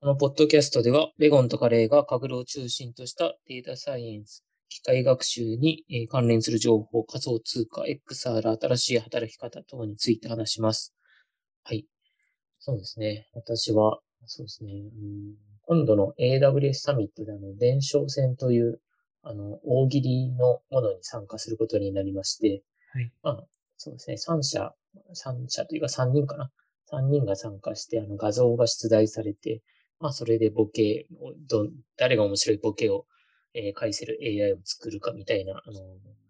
このポッドキャストでは、レゴンとカレーがカグルを中心としたデータサイエンス、機械学習に関連する情報、仮想通貨、XR、新しい働き方等について話します。はい。そうですね。私は、そうですね。うん今度の AWS サミットであの、伝承戦という、あの、大喜利のものに参加することになりまして、はい。まあ、そうですね。3社、3社というか3人かな。3人が参加して、あの、画像が出題されて、まあ、それでボケを、ど、誰が面白いボケを、えー、返せる AI を作るかみたいな、あの、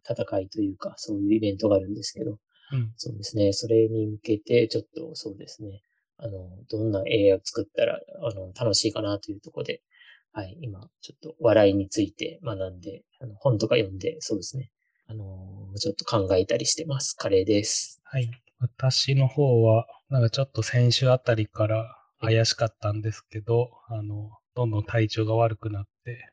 戦いというか、そういうイベントがあるんですけど、うん、そうですね。それに向けて、ちょっとそうですね。あの、どんな AI を作ったら、あの、楽しいかなというところで、はい、今、ちょっと笑いについて学んで、あの本とか読んで、そうですね。あの、ちょっと考えたりしてます。カレーです。はい。私の方は、なんかちょっと先週あたりから怪しかったんですけど、あの、どんどん体調が悪くなって、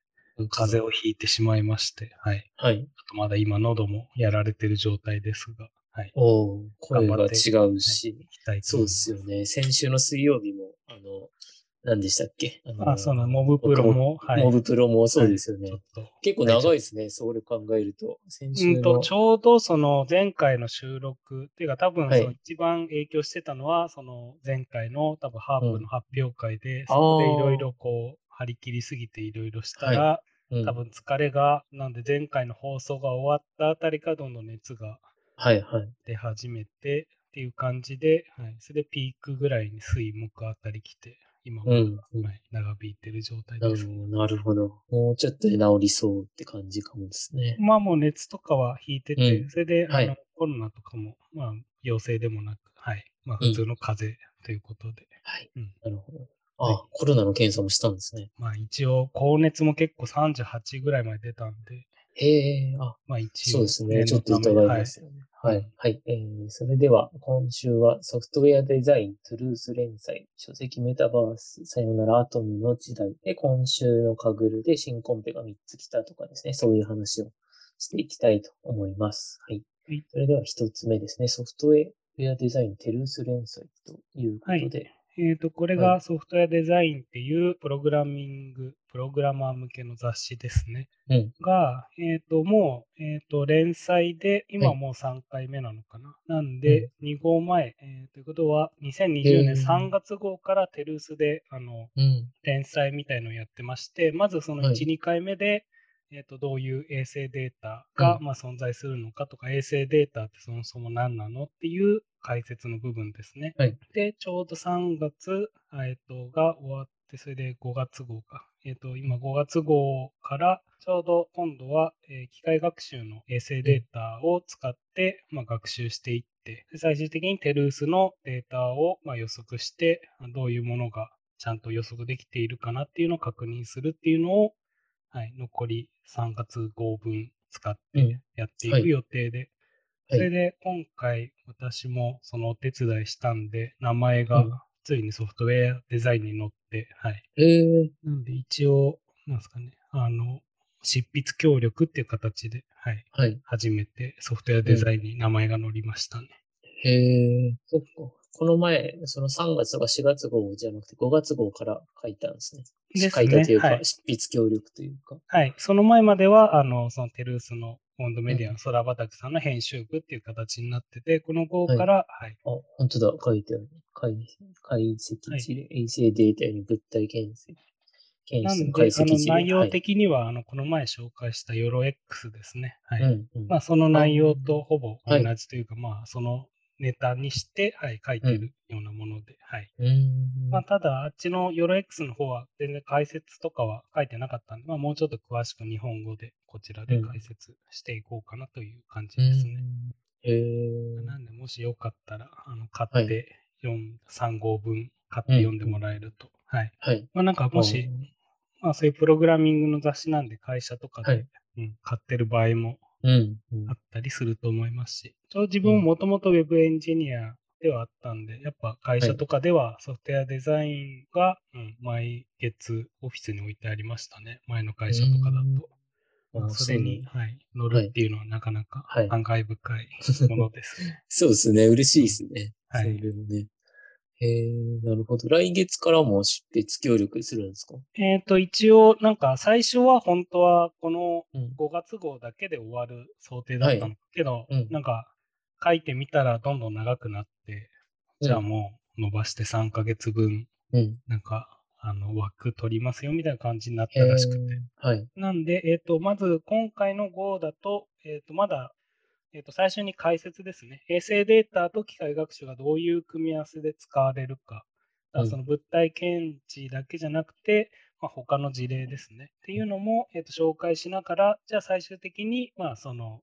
風邪をひいてしまいまして、はい。はい。あとまだ今喉もやられてる状態ですが、はい。お声が違うし、はい、そうですよね。先週の水曜日も、あの、何でしたっけ？ああ、そうな、モブプロも、はい。モブプロもそうです。よね。はい、結構長いですね、それ考えると。先週うんと、ちょうどその前回の収録、っていうか多分その一番影響してたのは、その前回の多分ハープの発表会で、うん、そこでいろいろこう、張り切りすぎていろいろしたら、はい。うん、多分疲れが、なんで前回の放送が終わったあたりからどんどん熱が出始めて、っていう感じで、はい、それでピークぐらいに水木あたり来て、今も、うん長引いてる状態です。なるほど。もうちょっとで治りそうって感じかもですね。まあもう熱とかは引いてて、うん、それで、はい、あのコロナとかも、まあ陽性でもなく、はい。まあ普通の風邪ということで。はい。うん、なるほど。あ、はい、コロナの検査もしたんですね。まあ一応、高熱も結構38ぐらいまで出たんで。へえ、あ、まあ一応。そうですね。ちょっといただいますよね。はい。はい。えー、それでは、今週はソフトウェアデザイン、トゥルース連載、書籍メタバース、さよならアトムの時代で、今週のカグルで新コンペが3つ来たとかですね、そういう話をしていきたいと思います。はい。はい、それでは1つ目ですね、ソフトウェアデザイン、テルース連載ということで、はいえっ、ー、と、これがソフトウェアデザインっていうプログラミング、プログラマー向けの雑誌ですね。うん、が、えっ、ー、と、もう、えっ、ー、と、連載で、今もう3回目なのかな。なんで、うん、2号前、えー、ということは、2020年3月号からテルースで、あの、うん、連載みたいのをやってまして、まずその1、はい、2回目で、えーと、どういう衛星データが、まあ、存在するのかとか、衛星データってそもそも何なのっていう解説の部分ですね。はい、で、ちょうど3月、えーと、が終わって、それで5月号か。えーと、今5月号からちょうど今度は、えー、機械学習の衛星データを使って、まあ、学習していって、最終的にテルースのデータを、まあ、予測して、どういうものがちゃんと予測できているかなっていうのを確認するっていうのを、はい、残り3月号分使ってやっていく予定で、それで今回私もそのお手伝いしたんで、名前がついにソフトウェアデザインに載って、はい。えー、なんで一応、なんですかね、あの、執筆協力っていう形で、はい。はい、初めてソフトウェアデザインに名前が載りましたね。へえ、そっか。この前、その3月とか4月号じゃなくて5月号から書いたんですね。ですね。書いたというか、はい、執筆協力というか。はい。その前までは、あの、そのテルースのフォンドメディアの空畑さんの編集部っていう形になってて、この号から、はい。はい、あ、本当だ、書いてある。解解析事例、はい、衛星データに物体検索。なんで、あの内容的には、はい、あの、この前紹介したヨロ X ですね。はい。うんうん、まあ、その内容とほぼ同じというか、まあ、そのネタにして、はい、書いてるようなもので、はい。まあ、ただ、あっちのヨロ X の方は全然解説とかは書いてなかったんで、まあ、もうちょっと詳しく日本語でこちらで解説していこうかなという感じですね。へなんで、もしよかったら、あの、買って4、はい、3号分買って読んでもらえると。はい。はい。まあ、なんかもし、まあ、そういうプログラミングの雑誌なんで会社とかで、はい、うん、買ってる場合もあったりすると思いますし、うん、自分もともと Web エンジニアではあったんで、やっぱ会社とかではソフトウェアデザインが、うん、毎月オフィスに置いてありましたね。前の会社とかだと。まあ、すでに、はい、乗るっていうのはなかなか感慨深いものですね。そうですね。嬉しいですね。はい。それもね。へえ、なるほど。来月からも出別協力するんですか？えっ、と、一応、なんか最初は本当はこのうん。5月号だけで終わる想定だったの、けど、うんなんか書いてみたらどんどん長くなって、じゃあもう伸ばして3ヶ月分、うん。なんか、あの、枠取りますよみたいな感じになったらしくて。、はい。なんで、えっ、と、まず今回の号だと、えっ、と、まだ、えっ、と、最初に解説ですね。衛星データと機械学習がどういう組み合わせで使われるか。だその物体検知だけじゃなくて、まあ、他の事例ですね。っていうのも、えっ、と、紹介しながら、じゃあ最終的に、まあ、その、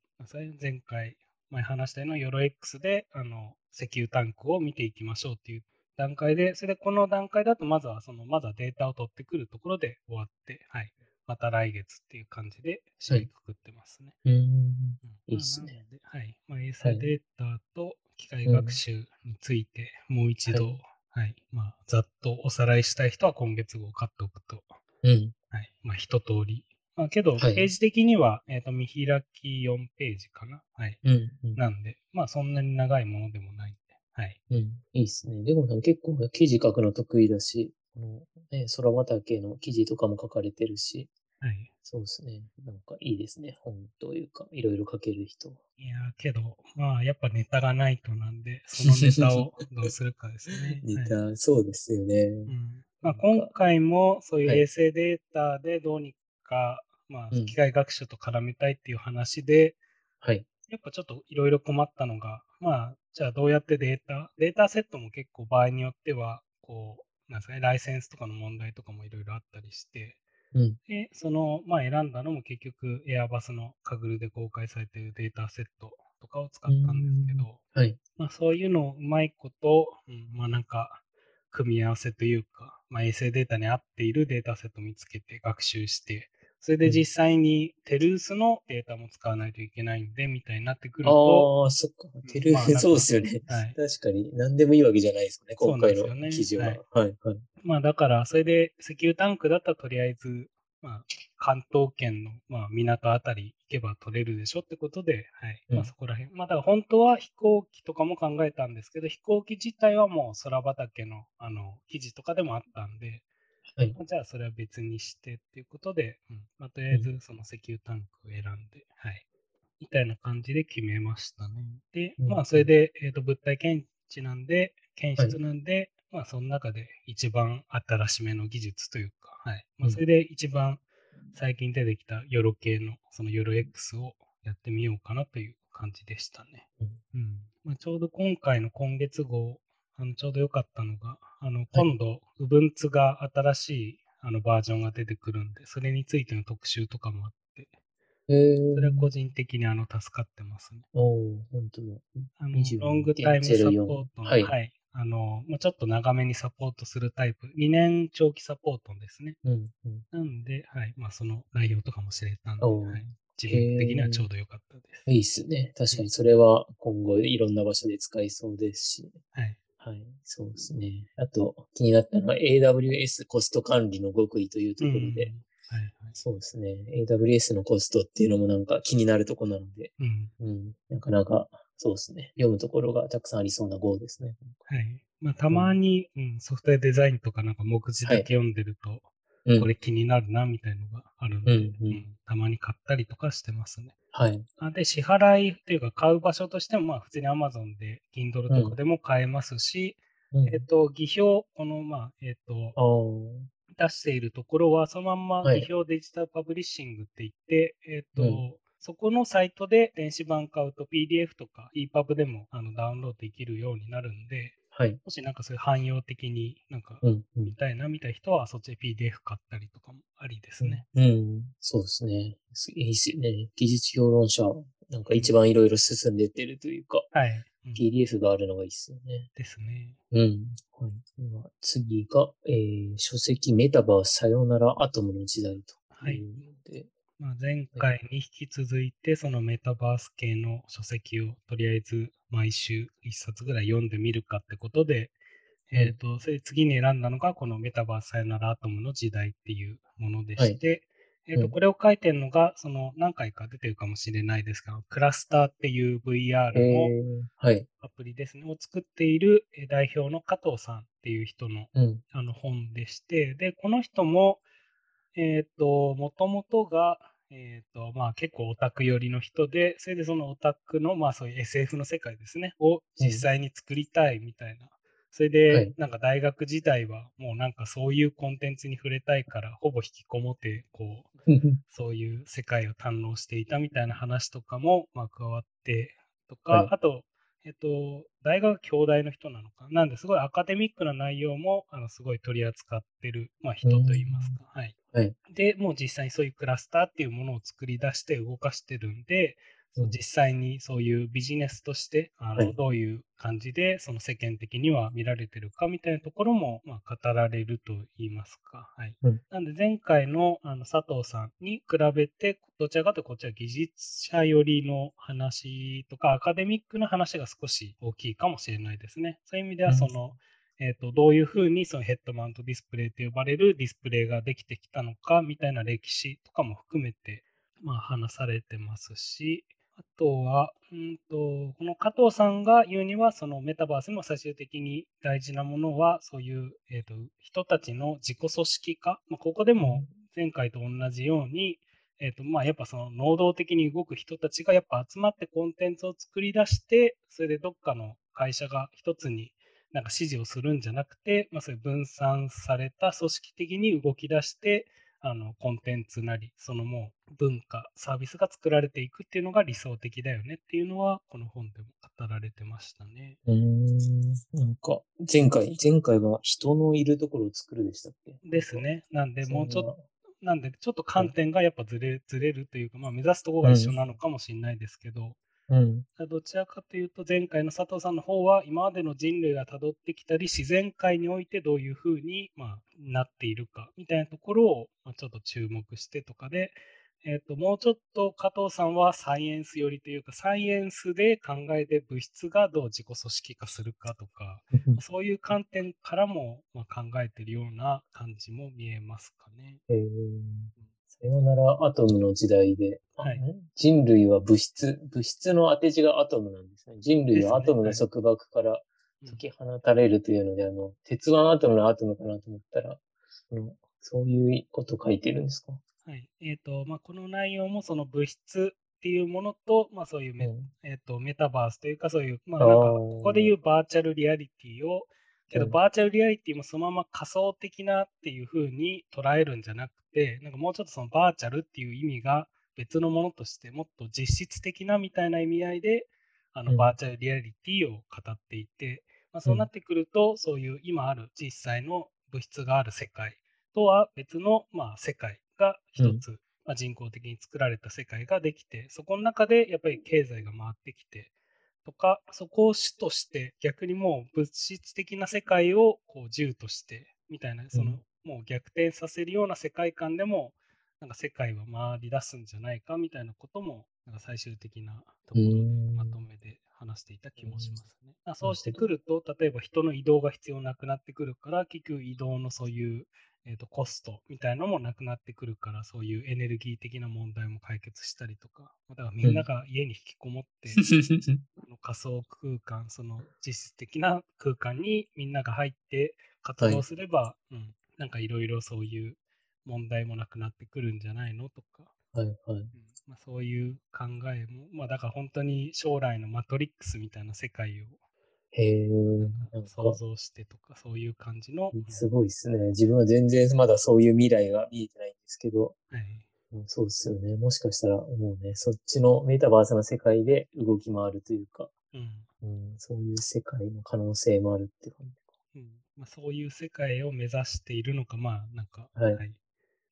前回、前話したようなヨロ X で、あの、石油タンクを見ていきましょうっていう段階で、それでこの段階だと、まずはその、まずはデータを取ってくるところで終わって、はい。また来月っていう感じで締めくくってますね。うーん。うんいいっすねはい。まあ、衛星データと機械学習について、もう一度、ははいい。まあ、ざっとおさらいしたい人は今月号を買っておくと、うん。はい。まあ、一通り。まあ、けど、はいページ的には、えっ、と、見開き4ページかな。はい。うん。うん。なんで、まあ、そんなに長いものでもないんで、はい。うん。いいっすね。レゴさん結構記事書くの得意だし、このね、空畑の記事とかも書かれてるし、はい。そうですね。なんかいいですね。本というか、いろいろ書ける人。いやー、けど、まあ、やっぱネタがないとなんで、そのネタを どうするかですね。ネはいタ、そうですよね。うんまあ、今回もそういうはい衛星データでどうにか、まあ、うん機械学習と絡めたいっていう話で、はい。やっぱちょっといろいろ困ったのが、まあ、じゃあどうやってデータ、データセットも結構場合によっては、こう、なんですかね、ライセンスとかの問題とかもいろいろあったりして、うん。で、その、まあ、選んだのも結局、エアバスのカグルで公開されているデータセットとかを使ったんですけど、はい。まあ、そういうのをうまいこと、うん、まあなんか、組み合わせというか、まあ、衛星データに合っているデータセットを見つけて学習して、それで実際にテルースのデータも使わないといけないんで、みたいになってくると、ああ、そっか。テル、まあなんかそうですよね。はい確かに。何でもいいわけじゃないですよね。今回の記事は。はいはい。はい。まあだから、それで石油タンクだったらとりあえず、まあ、関東圏の、まあ、港あたり行けば取れるでしょってことで、はい。うんまあそこら辺。まあだから本当は飛行機とかも考えたんですけど、飛行機自体はもう空畑の、あの、記事とかでもあったんで、はい。じゃあそれは別にしてっていうことで、うんまあ、とりあえずその石油タンクを選んで、はい。みたいな感じで決めましたね。で、うんまあそれで、えっ、と、物体検知なんで、検出なんで、まあその中で一番新しめの技術というか、はい。まあうんそれで一番最近出てきたヨロ系の、そのヨロ X をやってみようかなという感じでしたね。うんうんまあ、ちょうど今回の今月号、あのちょうど良かったのが、あの今度、Ubuntu が新しいあのバージョンが出てくるんで、それについての特集とかもあって、えー、それは個人的にあの助かってますね。おー、本当だ。あの22.04ロングタイムサポートの、はいあのまあ、ちょっと長めにサポートするタイプ、2年長期サポートですね。うん。うん。なんで、はいまあ、その内容とかも知れたんで、おーはい、自分的にはちょうど良かったです。いいっすね。確かにそれは今後いろんな場所で使いそうですし。はいはい。そうですね。あと、気になったのは AWS コスト管理の極意というところで、うんはいはいそうですね。AWS のコストっていうのもなんか気になるところなので、うんうん。なかなか、そうですね。読むところがたくさんありそうな号ですね。はいまあ、たまに、うんソフトウェアデザインとかなんか目次だけ読んでると、うん。これ気になるなみたいのがあるんで、うんうんたまに買ったりとかしてますね。はい。あで、支払いっていうか買う場所としても、まあ普通に Amazon で Kindle とかでも買えますし、うん、えっ、と、技表、この、まあ、えっ、と、出しているところは、そのまんまはい。技表デジタルパブリッシングって言って、えっ、と、うん。そこのサイトで電子版買うと PDF とか EPUB でもあのダウンロードできるようになるんで、はい。もしなんかそういう汎用的になんかうん。うん見たいなみたいな人は、そっちで PDF 買ったりとかもありですね。うん。そうですね。すいいっすよね。技術評論者、なんか一番いろいろ進んでってるというか、はい。うん PDF があるのがいいっすよね。ですね。うん。はい。では次が、えー、書籍メタバースさよならアトムの時代と。はい。まあ、前回に引き続いて、そのメタバース系の書籍をとりあえず毎週一冊ぐらい読んでみるかってことで、うんえっ、と、それで次に選んだのが、このメタバースさよならアトムの時代っていうものでして、えっ、と、うんこれを書いてるのが、その何回か出てるかもしれないですが、クラスターっていう VR えのー、はい。アプリですね、を作っているえー代表の加藤さんっていう人のうん。あの本でして、で、この人も、えっ、と、もともとが、えっ、と、まあ結構オタク寄りの人で、それでそのオタクの、まあそういう SF の世界ですね、を実際に作りたいみたいな。それで、はいなんか大学時代はもうなんかそういうコンテンツに触れたいから、ほぼ引きこもって、こう、そういう世界を堪能していたみたいな話とかも、まあ、加わってとか、はいあと、えっと、大学兄弟の人なのか。なんで、すごいアカデミックな内容も、あの、すごい取り扱ってる、まあ、人といいますか。はい。はい。で、もう実際にそういうクラスターっていうものを作り出して動かしてるんで、そううん実際にそういうビジネスとして、あのはいどういう感じで、その世間的には見られてるかみたいなところも、まあ、語られると言いますか。はい。うんなんで、前回のあの佐藤さんに比べて、どちらかというとこっちは技術者寄りの話とか、アカデミックな話が少し大きいかもしれないですね。そういう意味では、うんその、えー、とどういうふうにそのヘッドマウントディスプレイと呼ばれるディスプレイができてきたのかみたいな歴史とかも含めて、まあ、話されてますし、あとは、うんと、この加藤さんが言うには、そのメタバースの最終的に大事なものは、そういう、えー、と人たちの自己組織化、まあ、ここでも前回と同じように、えーとまあ、やっぱその能動的に動く人たちがやっぱ集まってコンテンツを作り出して、それでどっかの会社が一つになんか指示をするんじゃなくて、まあ、そういう分散された組織的に動き出して、あのコンテンツなり、そのもう文化、サービスが作られていくっていうのが理想的だよねっていうのは、この本でも語られてましたね。うーん。なんか、前回、前回は人のいるところを作るでしたっけ？です。ね。なんで、もうちょっと、と。なんで、ちょっと観点がやっぱずれずれるというか、まあ、目指すところが一緒なのかもしれないですけど、うん。どちらかというと、前回の佐藤さんの方は、今までの人類が辿ってきたり、自然界においてどういうふうに、まあ、なっているかみたいなところを、まあ、ちょっと注目してとかで、えっともうちょっと加藤さんはサイエンス寄りというか、サイエンスで考えて物質がどう自己組織化するかとか、そういう観点からも、まあ、考えているような感じも見えますかね。えーさよならアトムの時代で、あはい。ん人類は物質、物質の当て字がアトムなんですね。人類はアトムの束縛からうん。解き放たれるというので、あの、鉄腕アトムのアトムかなと思ったら、そのそういうこと書いてるんですか？はい。えっ、と、まあ、この内容もその物質っていうものと、まあ、そういうメ,、うん。えー、とメタバースというか、そういう、まあ、なんか、ここでいうバーチャルリアリティを、けど、うん。バーチャルリアリティもそのまま仮想的なっていう風に捉えるんじゃなくて、なんかもうちょっとそのバーチャルっていう意味が別のものとして、もっと実質的なみたいな意味合いで、あのうん。バーチャルリアリティを語っていて、まあ、そうなってくると、そういう今ある実際の物質がある世界とは別の、まあ、世界が一つ、まあ、人工的に作られた世界ができて、そこの中でやっぱり経済が回ってきて、とか、そこを主として、逆にもう物質的な世界をこう銃として、みたいな、その、もう逆転させるような世界観でも、なんか世界は回り出すんじゃないかみたいなことも、なんか最終的なところでうんまとめで話していた気もしますね。あそうしてくると、例えば人の移動が必要なくなってくるから、結局移動のそういう、えー、とコストみたいなのもなくなってくるから、そういうエネルギー的な問題も解決したりとか、だからみんなが家に引きこもって、この仮想空間、その実質的な空間にみんなが入って活動すれば、うん、なんかいろいろそういう問題もなくなってくるんじゃないのとか、はいはい。うん。まあ、そういう考えも、まあだから本当に将来のマトリックスみたいな世界をへ想像してとか、そういう感じの、うん。すごいですね。自分は全然まだそういう未来が見えてないんですけど、はい。うんそうですよね。もしかしたらもうね、そっちのメタバースの世界で動き回るというか、うん。うん、そういう世界の可能性もあるって感じか。うん。まあ、そういう世界を目指しているのか、まあなんか、はい。っ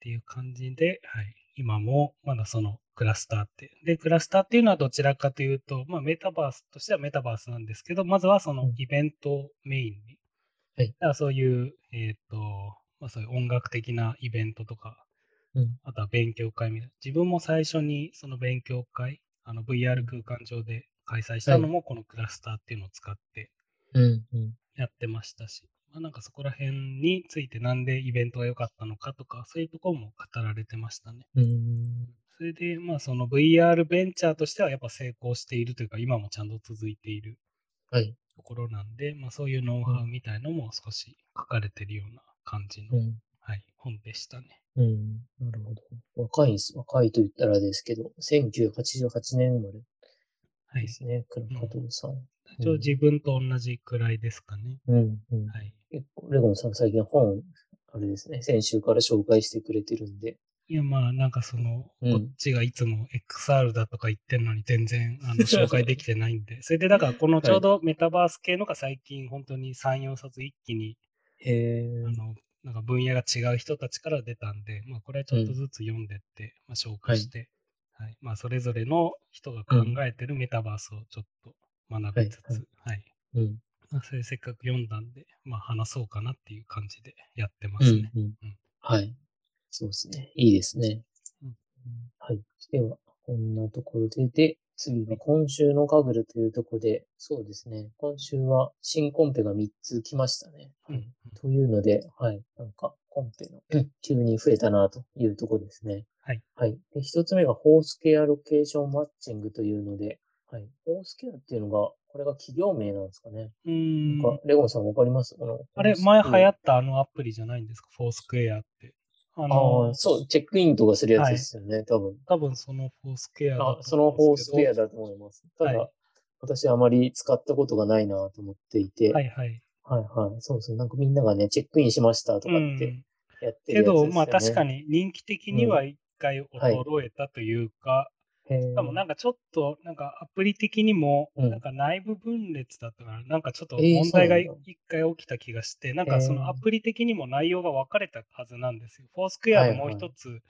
ていう感じで、はい、今もまだそのクラスターって。で、クラスターっていうのはどちらかというと、まあメタバースとしてはメタバースなんですけど、まずはそのうんイベントをメインに。はいだからそういう、えっ、と、まあそういう音楽的なイベントとか、うん。あとは勉強会みたいな。自分も最初にその勉強会、あの VR 空間上で開催したのもこのクラスターっていうのを使ってうん、うん。やってましたし。まあ、なんかそこら辺についてなんでイベントが良かったのかとか、そういうところも語られてましたね。うん。それで、まあその VR ベンチャーとしてはやっぱ成功しているというか、今もちゃんと続いているはい。ところなんで、まあそういうノウハウみたいのも少し書かれてるような感じの、うん。はい、本でしたね。うん。なるほど。若いです。若いと言ったらですけど、1988年生まれはいで。すね。加藤さん。一応自分と同じくらいですかね。うん。うん。はい。結構、レゴンさん最近本、あれですね。先週から紹介してくれてるんで。いや、まあ、なんかその、うんこっちがいつも XR だとか言ってんのに全然、あの、紹介できてないんで。それで、だからこのちょうどメタバース系のが最近本当に3、4冊一気に、へえ。あの、なんか分野が違う人たちから出たんで、まあ、これはちょっとずつ読んでって、まあ、紹介して、はい。まあ、それぞれの人が考えてるメタバースをちょっと学びつつ、はいはい。うん。まあ、それせっかく読んだんで、まあ、話そうかなっていう感じでやってまうんすね。。うん。はい。そうですね。いいですね。うんはい。では、こんなところで、で、次が今週のカグルというところで、そうですね。今週は新コンペが3つ来ましたね。うんうんというので、はい。なんか、コンペの、急に増えたなというところですね。はい。はい。で、一つ目がフォースケアロケーションマッチングというので、はい。フォースケアっていうのが、これが企業名なんですかね。うーんなんか、レゴンさんわかります？このあれ、前流行ったあのアプリじゃないんですか、フォースクエアって。ああのあ、そう、チェックインとかするやつですよね、多分。多分そのフォースクエアだそのフォースケアだだと思います。ただ、はい私はあまり使ったことがないなと思っていて、はいはい。はいはい。そうそう。なんかみんながね、チェックインしましたとかってうん。やってけど、るやつですよね。まあ確かに人気的には一回衰えたというか。しかもなんかちょっと、なんかアプリ的にも、うんなんか内部分裂だったから、なんかちょっとえー問題が一回起きた気がして、なんかそのアプリ的にも内容が分かれたはずなんですよ。フォースクエアのもう一つ、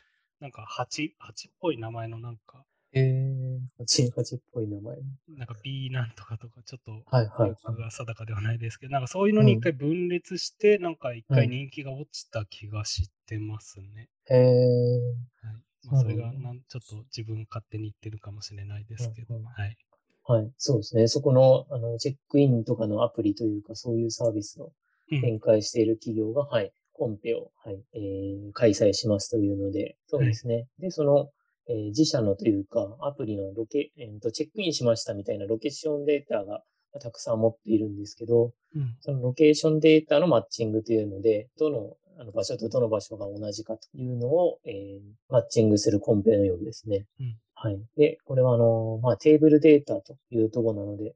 なんか8、8っぽい名前のなんか、へー。チンハチっぽい名前。なんか B なんとかとか、ちょっとはいはいが定かではないですけど、なんかそういうのに一回分裂して、なんか一回人気が落ちた気がしてますね。へー。はい。まあ、それがなんちょっと自分勝手に言ってるかもしれないですけど、うんうんはい。はい。そうですね。そこの、あの、チェックインとかのアプリというか、そういうサービスをうん展開している企業が、はい、コンペを、はい、えー開催しますというので、そうですね。で、その、えー自社のというか、アプリのロケ、えーと、チェックインしましたみたいなロケーションデータがたくさん持っているんですけど、うん。そのロケーションデータのマッチングというので、どのあの場所とどの場所が同じかというのを、えーマッチングするコンペのようですね。うんはい。で、これはあの、まあ、テーブルデータというところなので、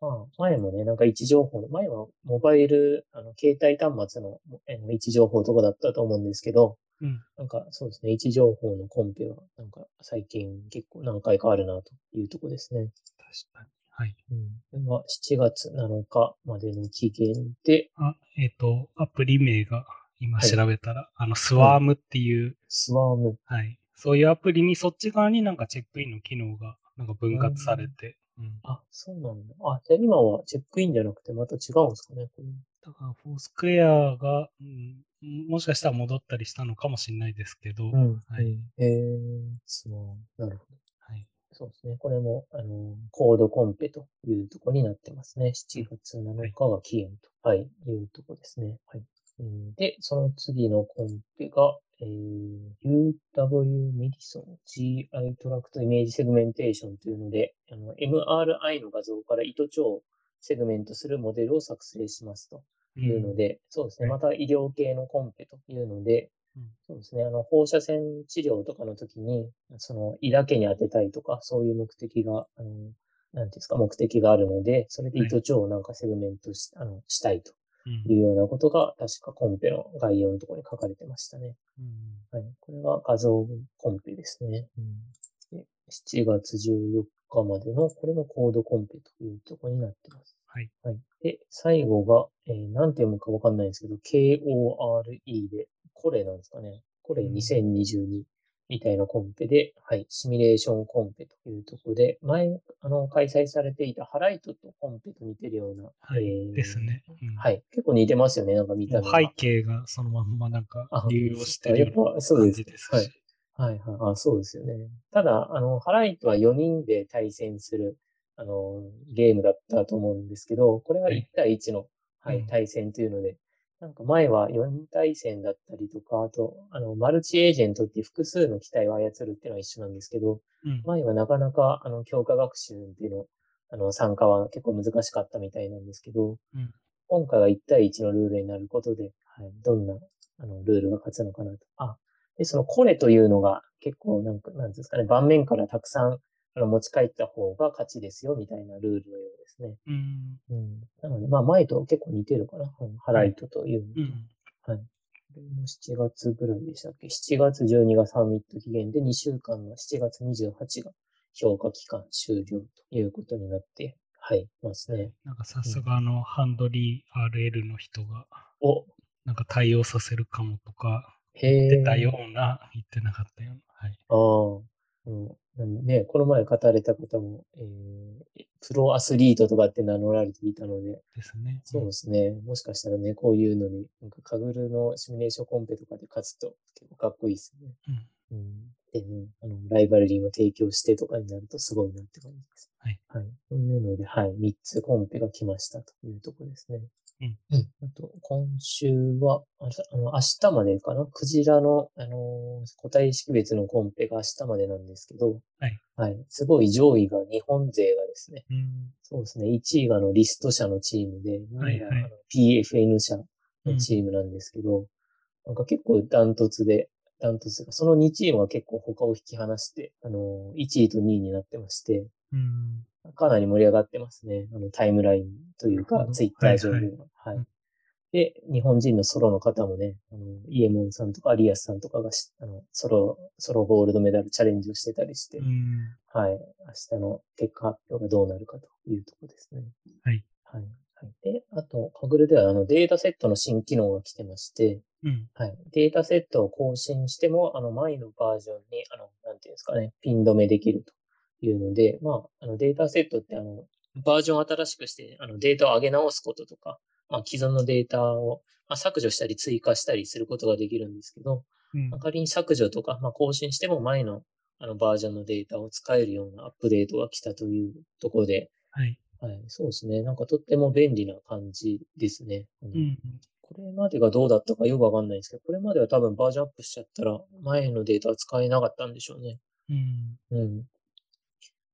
まあ、前もね、なんか位置情報の、前はモバイル、あの、携帯端末のえー位置情報とかだったと思うんですけど、うん。なんかそうですね、位置情報のコンペは、なんか最近結構何回かあるなというところですね。確かに。はい。うん。でまあ、7月7日までの期限で、あ、えっ、と、アプリ名が今はい調べたら、あの、スワームっていう、スワーム。はい。そういうアプリにそっち側になんかチェックインの機能がなんか分割されて、うん。あ、そうなんだ。あ、じゃあ今はチェックインじゃなくてまた違うんですかね、これだから、フォースクエアが、うん、もしかしたら戻ったりしたのかもしれないですけど、うん。はい。えー、スワーム。なるほど。はい。そうですね。これも、あの、コードコンペというところになってますね。7月7日が期限と、はい、いうところですね。はい。うん。で、その次のコンペが、えー、UW メディソン GI トラクトイメージセグメンテーションというので、あの、MRI の画像から胃と腸をセグメントするモデルを作成しますというので、そうですね。はい。また医療系のコンペというので、うん。そうですね。あの、放射線治療とかの時に、その胃だけに当てたいとか、そういう目的が、あの、なんていうんですか、目的があるので、それではい。糸長をなんかセグメントし、あの、したいとうんいうようなことが、確かコンペの概要のところに書かれてましたね。うんはい。これが画像コンペですね。で7月14日までの、これもコードコンペというところになってます。はい。はい。で、最後が、えー、なんて読むかわかんないんですけど、KORE で、これなんですかね。これうん2022みたいなコンペで、はい、シミュレーションコンペというところで、前、あの、開催されていたハライトとコンペと似てるような、はい。えーですね。うんはい。結構似てますよね、なんか見た背景がそのまんまなんかあ流用してる感じですし。はいはいはい。あ、そうですよね。ただ、あの、ハライトは4人で対戦する、あの、ゲームだったと思うんですけど、これははい1対1の、はい、うん対戦というので、なんか前は4対戦だったりとか、あと、あの、マルチエージェントって複数の機体を操るっていうのは一緒なんですけど、うん。前はなかなか、あの、強化学習っていうの、あの、参加は結構難しかったみたいなんですけど、うん今回は1対1のルールになることで、はい、どんな、あの、ルールが勝つのかなと。あ、で、そのコネというのが結構なんか、なんですかね、盤面からたくさん、あの、持ち帰った方が勝ちですよ、みたいなルールのようですね。うん。うん。なので、まあ、前と結構似てるかな。うん、ハライトというのと。うん。はい。これも7月ぐらいでしたっけ ?7 月12がサミット期限で、2週間の7月28が評価期間終了ということになって、はい、ますね。なんかさすがあの、ハンドリー RL の人が、お、なんか対応させるかもとか。言ってたような、言ってなかったような。はい。ああ、うんね、この前語られた方も、えー、プロアスリートとかって名乗られていたので、ですね。そうですね。もしかしたらね、こういうのに、なんかカグルのシミュレーションコンペとかで勝つと結構かっこいいですよね。うん。うん。でね、あの、ライバルリーも提供してとかになるとすごいなって感じです。はい。はい。というので、はい。3つコンペが来ましたというところですね。うん。うん。あと、今週は、ああの、明日までかな？クジラの、あのー個体識別のコンペが明日までなんですけど、はい。はい。すごい上位が日本勢がですね、うん。そうですね。1位があのリスト社のチームで、2位がはいはいあの PFN 社のチームなんですけど、なんか結構ダントツで、ダントツが、その2チームは結構他を引き離して、あの、1位と2位になってまして、うん。かなり盛り上がってますね。あの、タイムラインというか、ツイッター上では。はいうんで、日本人のソロの方もね、あの、イエモンさんとかアリアスさんとかがし、あの、ソロ、ソロゴールドメダルチャレンジをしてたりして、うん。はい。明日の結果発表がどうなるかというところですね。はい。はい。はい。で、あと、カグルではあのデータセットの新機能が来てまして、うん。はい。データセットを更新しても、あの前のバージョンに、あの、なんていうんですかね、ピン止めできるというので、まあ、あのデータセットってあの、バージョンを新しくして、あのデータを上げ直すこととか、まあ、既存のデータを、まあ、削除したり追加したりすることができるんですけど、うんまあ仮に削除とか、まあ、更新しても前のあのバージョンのデータを使えるようなアップデートが来たというところで、はい。はい、そうですね。なんかとっても便利な感じですね。うん。これまでがどうだったかよくわかんないんですけど、これまでは多分バージョンアップしちゃったら前のデータは使えなかったんでしょうね。うん。うん。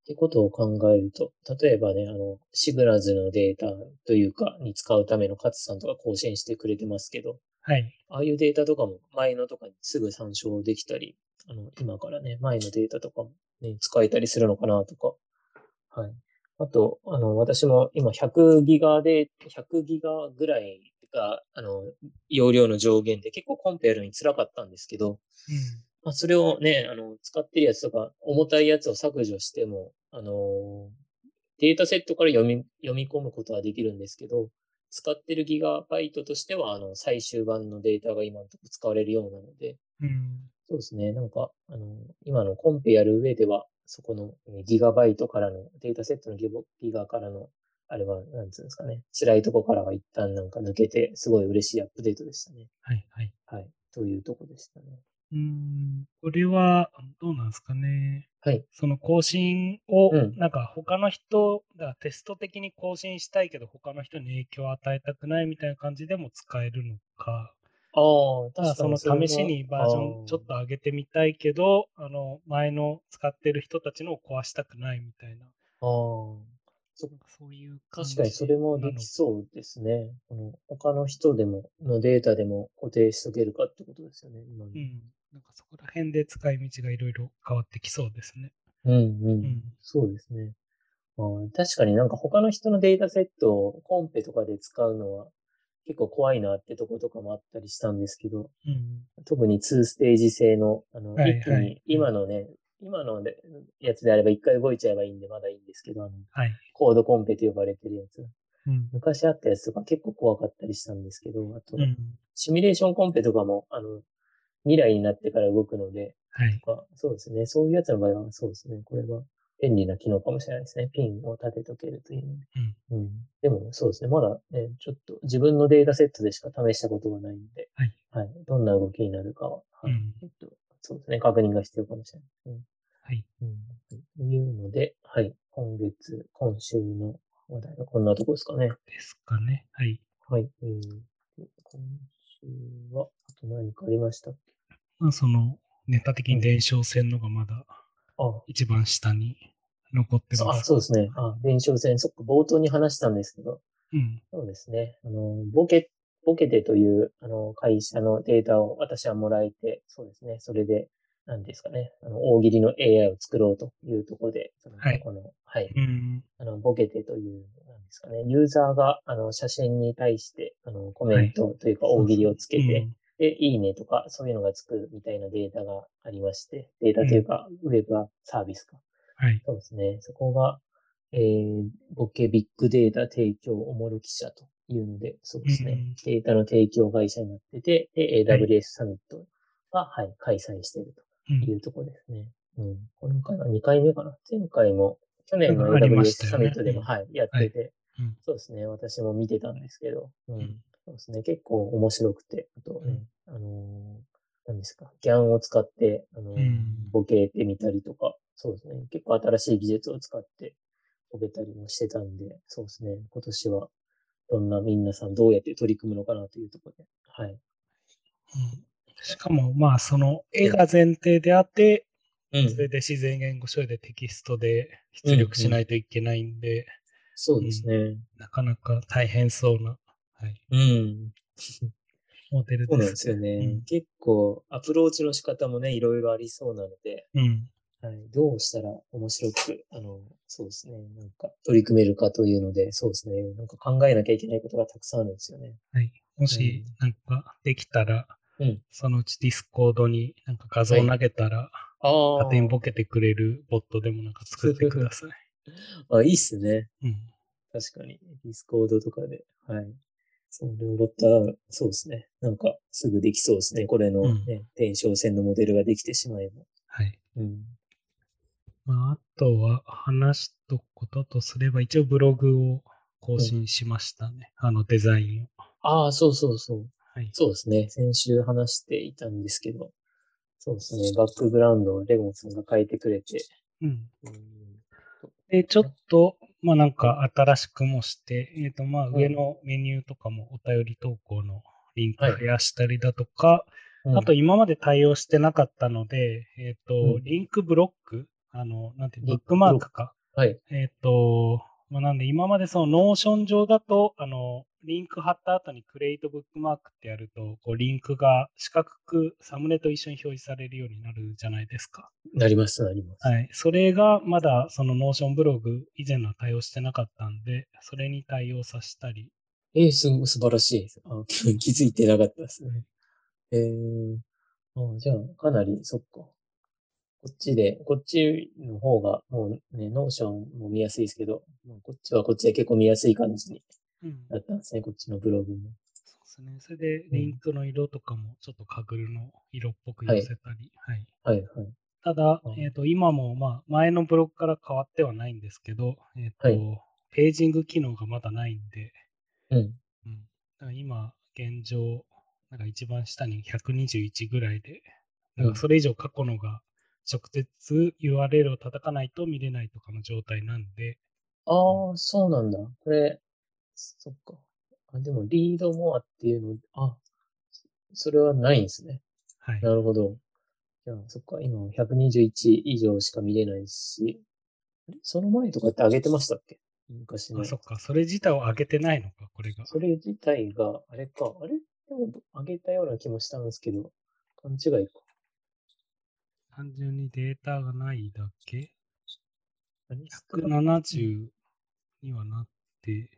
ってことを考えると、例えばね、あの、シグラズのデータというか、に使うためのカツさんとか更新してくれてますけど、はい。ああいうデータとかも前のとかにすぐ参照できたり、あの、今からね、前のデータとかもね、使えたりするのかなとか。はい。あと、あの、私も今100ギガで、100ギガぐらいが、あの、容量の上限で結構コンペやるのに辛かったんですけど、うん。まあ、それをね、あの、使ってるやつとか、重たいやつを削除しても、あのデータセットから読み、読み込むことはできるんですけど、使ってるギガバイトとしては、あの、最終版のデータが今のところ使われるようなので、うん。そうですね、なんか、あの、今のコンペやる上では、そこのえーギガバイトからの、データセットのギガギガからの、あれは、なんつうんですかね、辛いとこからは一旦なんか抜けて、すごい嬉しいアップデートでしたね。はい。はい。はい。というとこでしたね。うん。これは、どうなんですかね。はい。その更新を、うんなんか他の人がテスト的に更新したいけど、他の人に影響を与えたくないみたいな感じでも使えるのか、ああ、ただその試しにバージョンちょっと上げてみたいけど、あの前の使ってる人たちのを壊したくないみたいな、ああ、そそういう感じ確かにそれもできそうですね。この他の人でも、のデータでも固定しとけるかってことですよね、今の。うん。なんかそこら辺で使い道がいろいろ変わってきそうですね。うん、うん、うんそうですね。あー確かになんか他の人のデータセットをコンペとかで使うのは結構怖いなってとことかもあったりしたんですけど、うん。特に2ステージ制の、あの、はいはい一気に今のね、今のでやつであれば一回動いちゃえばいいんでまだいいんですけど、あの、はい。コードコンペと呼ばれてるやつ。うん。昔あったやつとか結構怖かったりしたんですけど、あと、うん。シミュレーションコンペとかも、あの、未来になってから動くので、はい。まあそうですね。そういうやつの場合は、そうですね。これは便利な機能かもしれないですね。ピンを立てとけるというので。うん。でも、そうですね。まだね、ちょっと自分のデータセットでしか試したことがないので、はい。はい。どんな動きになるかは、はいうんえっと、そうですね。確認が必要かもしれないですね。はい。うん。というので、はい。今月、今週の話題はこんなとこですかね。ですかね。はい。はい。えーで今週は、あと何かありましたっけ？まあ、その、ネタ的に伝承戦のがまだあ、一番下に残ってそうあます。そうですね。あ、伝承戦、そっか、冒頭に話したんですけど、うん。そうですね。あの、ボケ、ボケテという、あの、会社のデータを私はもらえて、そうですね。それで、何ですかね。あの、大喜利の AI を作ろうというところで、そのはいこの、はい。うん。あの、ボケテという、なんですかね。ユーザーが、あの、写真に対して、あの、コメントというか大喜利をつけて、で、いいねとか、そういうのがつくみたいなデータがありまして、データというか、ウェブサービスか。はい。そうですね。そこが、えー、ボケビッグデータ提供おもろ記者というので、そうですね。うんデータの提供会社になってて、で、はい AWS サミットが、はい、開催しているうんというところですね。うん。今回は2回目かな。前回も、去年の AWS サミットでも、うんはい、やってて、うんそうですね。私も見てたんですけど、うん。うんそうですね。結構面白くて、あとね、あのー何ですか、ギャンを使って、あのーうん。ボケてみたりとか、そうですね。結構新しい技術を使ってボケたりもしてたんで、そうですね。今年は、どんな皆さんどうやって取り組むのかなというところで、はい。うん。しかも、まあ、その絵が前提であって、うそれで自然言語処理でテキストで出力しないといけないんで、そうですね。なかなか大変そうな、はい、うん。モデルそうなんでですすよね。うん結構、アプローチの仕方もね、いろいろありそうなので、うん。はい、どうしたら面白く、あの、そうですね、なんか取り組めるかというので、そうですね、なんか考えなきゃいけないことがたくさんあるんですよね。はい。もし、なんかできたら、うん。そのうち Discord になんか画像を投げたら、ああ勝手にボケてくれるボットでもなんか作ってください。あ、いいっすね。うん。確かに。 Discord とかで。はい。それをボットは、そうですね。なんか、すぐできそうですね。これのね、電笑戦のモデルができてしまえば。はい。うん。まあ、あとは話しとくこととすれば、一応ブログを更新しましたね。あのデザインを。ああ、そうそうそう。はい。そうですね。先週話していたんですけど、そうですね。バックグラウンドをレゴンさんが変えてくれて、うん。うんで、ちょっと、まあなんか新しくもして、えっ、とまあうん。上のメニューとかもお便り投稿のリンクはい。増やしたりだとか、うん。あと今まで対応してなかったので、えっ、と、うん。リンクブロック、あの、なんてブックマークか。はい。えっ、と、まあ、なんで今までその Notion 上だと、あの、リンク貼った後に create bookmark ってやると、こうリンクが四角くサムネと一緒に表示されるようになるじゃないですか。なります、なります。はい。それがまだその Notion ブログ以前のは対応してなかったんで、それに対応させたり。えー、す、素晴らしいです。あ、気 気づいてなかったですね。えー、あじゃあ、かなり、そっか。こっちで、こっちの方が、もうね、 Notion も見やすいですけど、こっちはこっちで結構見やすい感じにうん。なったんですね、こっちのブログも。そうですね。それでリンクの色とかもちょっと Kaggle の色っぽく寄せたり。はい。はい、はい。ただう、んえっ、と、今も、まあ、前のブログから変わってはないんですけど、えっ、と、はいページング機能がまだないんで、うん。うん。だから今、現状、なんか一番下に121ぐらいで、なんかそれ以上過去のが直接 URL を叩かないと見れないとかの状態なんで、ああ、そうなんだ。これ、そっか。あ、でも、リードモアっていうの、あ、それはないんですね。はい。なるほど。じゃあ、そっか、今121以上しか見れないし、その前とかって上げてましたっけ？昔の。あ、そっか。それ自体を上げてないのか、これが。それ自体が、あれか、あれ？でも、上げたような気もしたんですけど、勘違いか。単純にデータがないだけ？あれ？少な ?170 にはなって、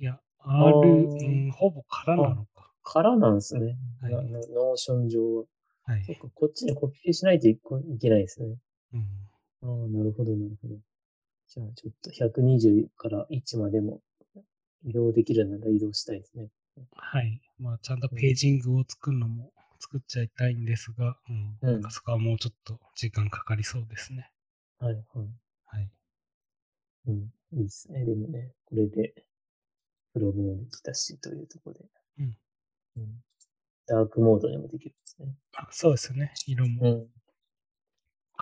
いや、あ R、ーうん、ほぼ空なのか。からなんですね。はいノーション上は。はいこっちにコピペしないといけないですね。うん。ああ、なるほど、なるほど。じゃあ、ちょっと120から1までも移動できるなら移動したいですね。はい。まあ、ちゃんとページングを作るのも作っちゃいたいんですが、うん。うんなんかそこはもうちょっと時間かかりそうですね。はい、はい。はい。うん、いいですね。でもね、これで、ブログもできたし、というところで。うん。うん。ダークモードにもできるんですね。あそうですね。色もうん。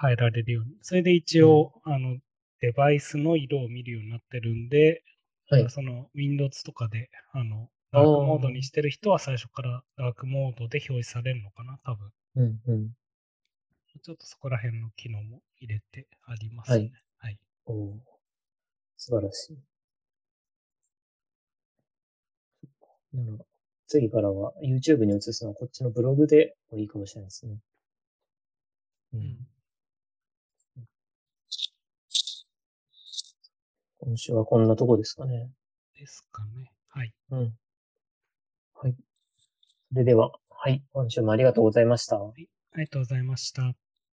変えられるように。それで一応、あの、デバイスの色を見るようになってるんで、はい。その Windows とかで、あの、ダークモードにしてる人は最初からダークモードで表示されるのかな、多分。うんうん。ちょっとそこら辺の機能も入れてありますね。はい。おお素晴らしい。そっかなるほど次からは YouTube に移すのはこっちのブログでもいいかもしれないですね。ううんん。今週はこんなとこですかね。ですかね。はい。うん。はい。それでは、はい。今週もありがとうございました。ありがとうございました。